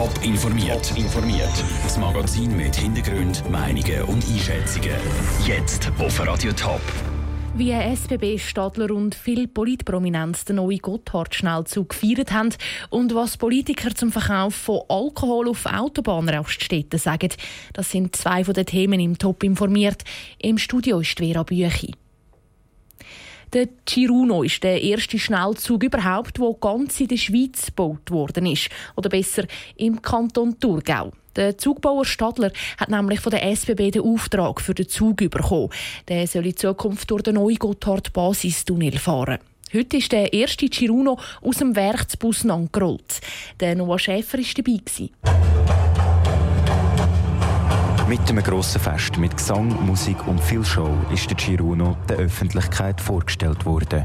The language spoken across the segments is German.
Top informiert. informiert. Das Magazin mit Hintergrund, Meinungen und Einschätzungen. Jetzt auf Radio Top. Wie SBB-Stadler und viele Politprominenz den neuen Gotthard-Schnellzug gefeiert haben und was Politiker zum Verkauf von Alkohol auf Autobahnraststätten sagen, das sind zwei von den Themen im Top informiert. Im Studio ist Vera Büchi. Der Ciruno ist der erste Schnellzug überhaupt, der ganz in der Schweiz gebaut worden ist. Oder besser, im Kanton Thurgau. Der Zugbauer Stadler hat nämlich von der SBB den Auftrag für den Zug bekommen. Der soll in Zukunft durch den neuen Gotthard-Basistunnel fahren. Heute ist der erste Ciruno aus dem Werksbus angerollt. Der Noah Schäfer war dabei. Mit einem grossen Fest mit Gesang, Musik und viel Show ist der Ciruno der Öffentlichkeit vorgestellt worden.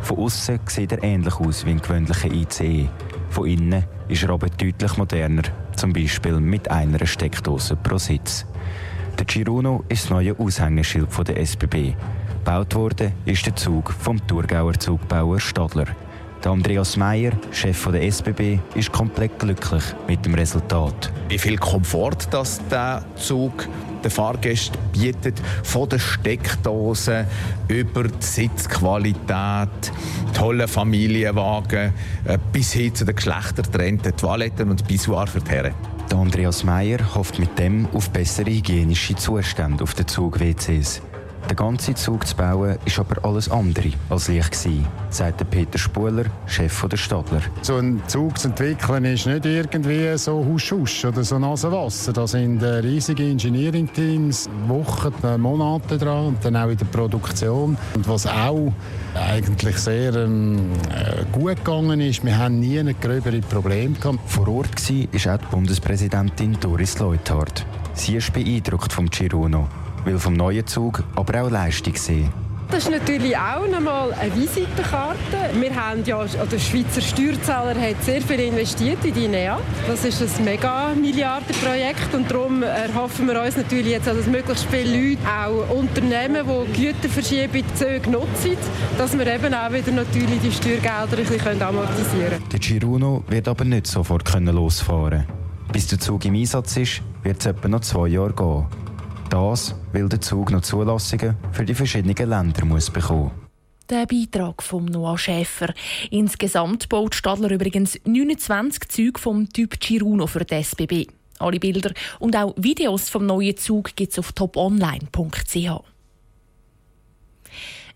Von außen sieht er ähnlich aus wie ein gewöhnlicher ICE. Von innen ist er aber deutlich moderner, zum Beispiel mit einer Steckdose pro Sitz. Der Ciruno ist das neue Aushängeschild der SBB. Gebaut worden ist der Zug vom Thurgauer Zugbauer Stadler. Der Andreas Meyer, Chef der SBB, ist komplett glücklich mit dem Resultat. Wie viel Komfort das der Zug den Fahrgästen bietet, von der Steckdose über die Sitzqualität, tolle Familienwagen äh, bis hin zu den geschlechtertrennten Toiletten und Pissoir für die Herren. Der Andreas Meyer hofft mit dem auf bessere hygienische Zustände auf den Zug-WCs. Der ganze Zug zu bauen ist aber alles andere als leicht gewesen, sagt Peter Spuler, Chef der Stadler. So einen Zug zu entwickeln ist nicht irgendwie so husch husch oder so Nasenwasser. Da sind äh, riesige Engineering-Teams, Wochen, äh, Monate dran und dann auch in der Produktion. Und was auch eigentlich sehr ähm, äh, gut gegangen ist, wir haben nie ein gröbere Problem gehabt. Vor Ort war auch die Bundespräsidentin Doris Leuthard. Sie ist beeindruckt vom Ciruno will vom neuen Zug aber auch Leistung sehen. Das ist natürlich auch nochmal eine Visitenkarte. Wir haben ja, der Schweizer Steuerzahler hat sehr viel investiert in die NEA. Das ist ein Mega-Milliardenprojekt und darum erhoffen wir uns natürlich jetzt, dass möglichst viele Leute, auch Unternehmen, die Güterverschiebung Züge nutzen, dass wir eben auch wieder natürlich die Steuergelder ein bisschen amortisieren können. Der Giruno wird aber nicht sofort losfahren Bis der Zug im Einsatz ist, wird es etwa noch zwei Jahre gehen. Das, weil der Zug noch Zulassungen für die verschiedenen Länder muss bekommen der Beitrag von Noah Schäfer. Insgesamt baut Stadler übrigens 29 Züge vom Typ Ciruno für die SBB. Alle Bilder und auch Videos vom neuen Zug gibt es auf toponline.ch.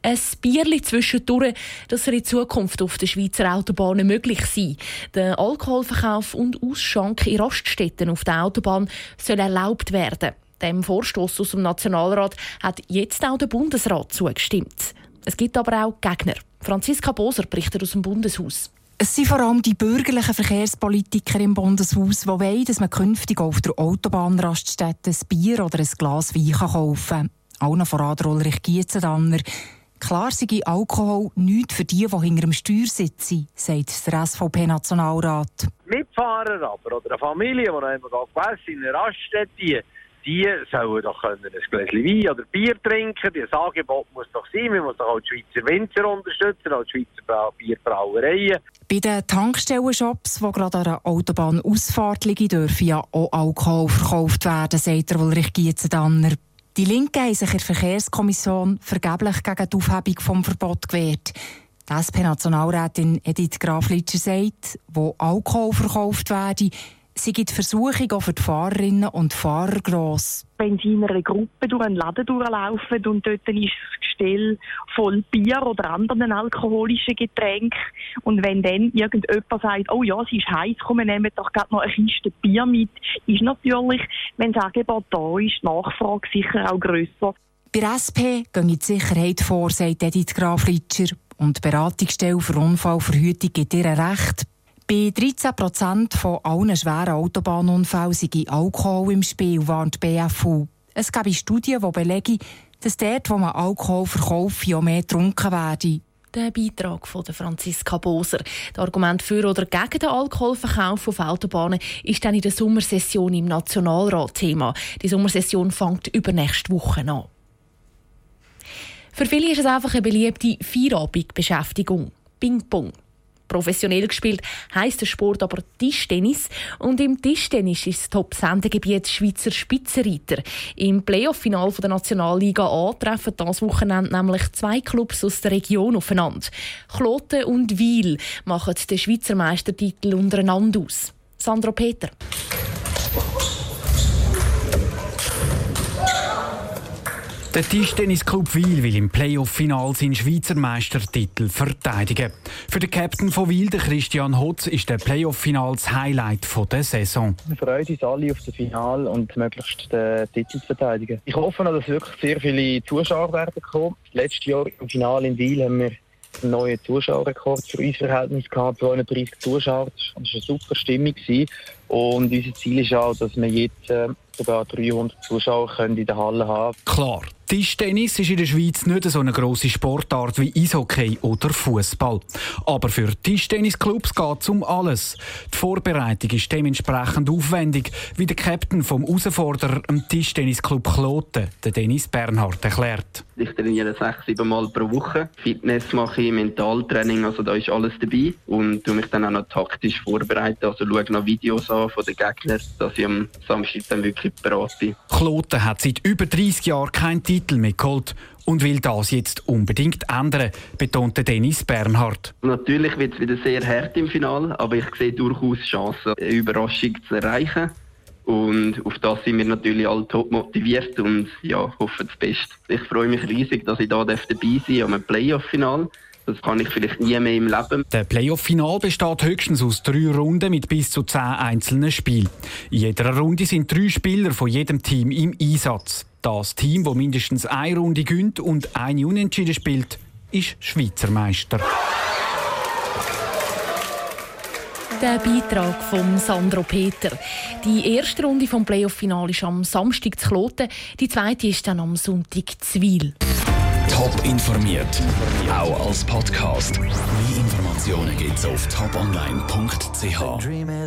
Ein Bierli zwischendurch, das soll in Zukunft auf den Schweizer Autobahnen möglich sein. Der Alkoholverkauf und Ausschank in Raststätten auf der Autobahn soll erlaubt werden. Dem Vorstoß aus dem Nationalrat hat jetzt auch der Bundesrat zugestimmt. Es gibt aber auch Gegner. Franziska Boser berichtet aus dem Bundeshaus. Es sind vor allem die bürgerlichen Verkehrspolitiker im Bundeshaus, die wollen, dass man künftig auf der Autobahnraststätte ein Bier oder ein Glas Wein kaufen kann. Auch noch voran Ulrich Gietzendanner. Klar sei Alkohol nichts für die, die hinter dem Steuer sitzen, sagt der SVP-Nationalrat. Mitfahrer aber oder eine Familie, die noch einmal in einer Raststätte die sollen doch können ein Gläschen Wein oder Bier trinken. Das Angebot muss doch sein. Wir müssen doch auch die Schweizer Winzer unterstützen, auch die Schweizer Bierbrauereien. Bei den Tankstellenshops, die gerade an der Autobahnausfahrt liegen, dürfen ja auch Alkohol verkauft werden, sagt der Ulrich Gietzendanner. Die Linke haben sich in der Verkehrskommission vergeblich gegen die Aufhebung des Verbots gewehrt. Die SP-Nationalrätin Edith Graflitscher sagt, wo Alkohol verkauft werde, Sie gibt Versuchung auch für die Fahrerinnen und Fahrer gross. Wenn Sie in einer Gruppe durch einen Laden durchlaufen und dort ist das Gestell voll Bier oder anderen alkoholischen Getränken und wenn dann irgendjemand sagt, oh ja, es ist heiß, komm, wir nehmen doch gerade noch eine Kiste Bier mit, ist natürlich, wenn das Angebot da ist, die Nachfrage sicher auch grösser. Bei SP geht die Sicherheit vor, sagt Edith Graflitscher. Und die Beratungsstelle für Unfallverhütung gibt ihr Recht. Bei 13 Prozent von allen schweren Autobahnunfällen sei Alkohol im Spiel, warnt die BFU. Es gibt Studien, die belegen, dass dort, wo man Alkohol verkauft, ja mehr getrunken werde. Der Beitrag von Franziska Boser. Das Argument für oder gegen den Alkoholverkauf auf Autobahnen ist dann in der Sommersession im Nationalrat Thema. Die Sommersession fängt übernächste Woche an. Für viele ist es einfach eine beliebte Feierabendbeschäftigung. Ping-Pong. Professionell gespielt heisst der Sport aber Tischtennis. Und im Tischtennis ist das Top-Sendegebiet Schweizer Spitzenreiter. Im Playoff-Final der Nationalliga A treffen das Wochenende nämlich zwei Clubs aus der Region aufeinander. Kloten und Wiel machen den Schweizer Meistertitel untereinander aus. Sandro Peter. Der Tischtennisclub Wiel will im Playoff-Final seinen Schweizer Meistertitel verteidigen. Für den Captain von Wiel, Christian Hotz, ist der Playoff-Final das Highlight der Saison. Wir freuen uns alle auf das Final und möglichst den Titel zu verteidigen. Ich hoffe, dass wirklich sehr viele Zuschauer werden kommen. Letztes Jahr im Finale in Wiel haben wir einen neuen Zuschauerrekord für unser Verhältnis gehabt, 230 Zuschauer. Das war eine super Stimmung. Und unser Ziel ist auch, dass wir jetzt äh, sogar 300 Zuschauer können in der Halle haben Klar, Tischtennis ist in der Schweiz nicht so eine grosse Sportart wie Eishockey oder Fußball. Aber für Tischtennisclubs geht es um alles. Die Vorbereitung ist dementsprechend aufwendig, wie der Captain vom Herausforderer im Tischtennisclub Kloten, der Dennis Bernhard, erklärt. Ich trainiere sechs, sieben Mal pro Woche. Fitness mache ich, Mentaltraining, also da ist alles dabei. Und tu mich dann auch noch taktisch vorbereiten, also schaue noch Videos an von den Gegnern, dass ich am Samstag dann wirklich bereit bin. Kloten hat seit über 30 Jahren keinen Titel mehr geholt und will das jetzt unbedingt ändern, betonte Dennis Bernhard. Natürlich wird es wieder sehr hart im Finale, aber ich sehe durchaus Chancen, eine Überraschung zu erreichen. Und auf das sind wir natürlich alle top motiviert und ja, hoffen das Beste. Ich freue mich riesig, dass ich da dabei sein darf am Playoff-Final. Das kann ich vielleicht nie mehr im Leben. Der Playoff-Final besteht höchstens aus drei Runden mit bis zu zehn einzelnen Spielen. In jeder Runde sind drei Spieler von jedem Team im Einsatz. Das Team, das mindestens eine Runde gönnt und eine Unentschieden spielt, ist Schweizer Meister. Der Beitrag von Sandro Peter. Die erste Runde vom Playoff-Final ist am Samstag zu Kloten, die zweite ist dann am Sonntag zu Wiel. Top informiert, auch als Podcast. Mehr Informationen gibt's auf toponline.ch.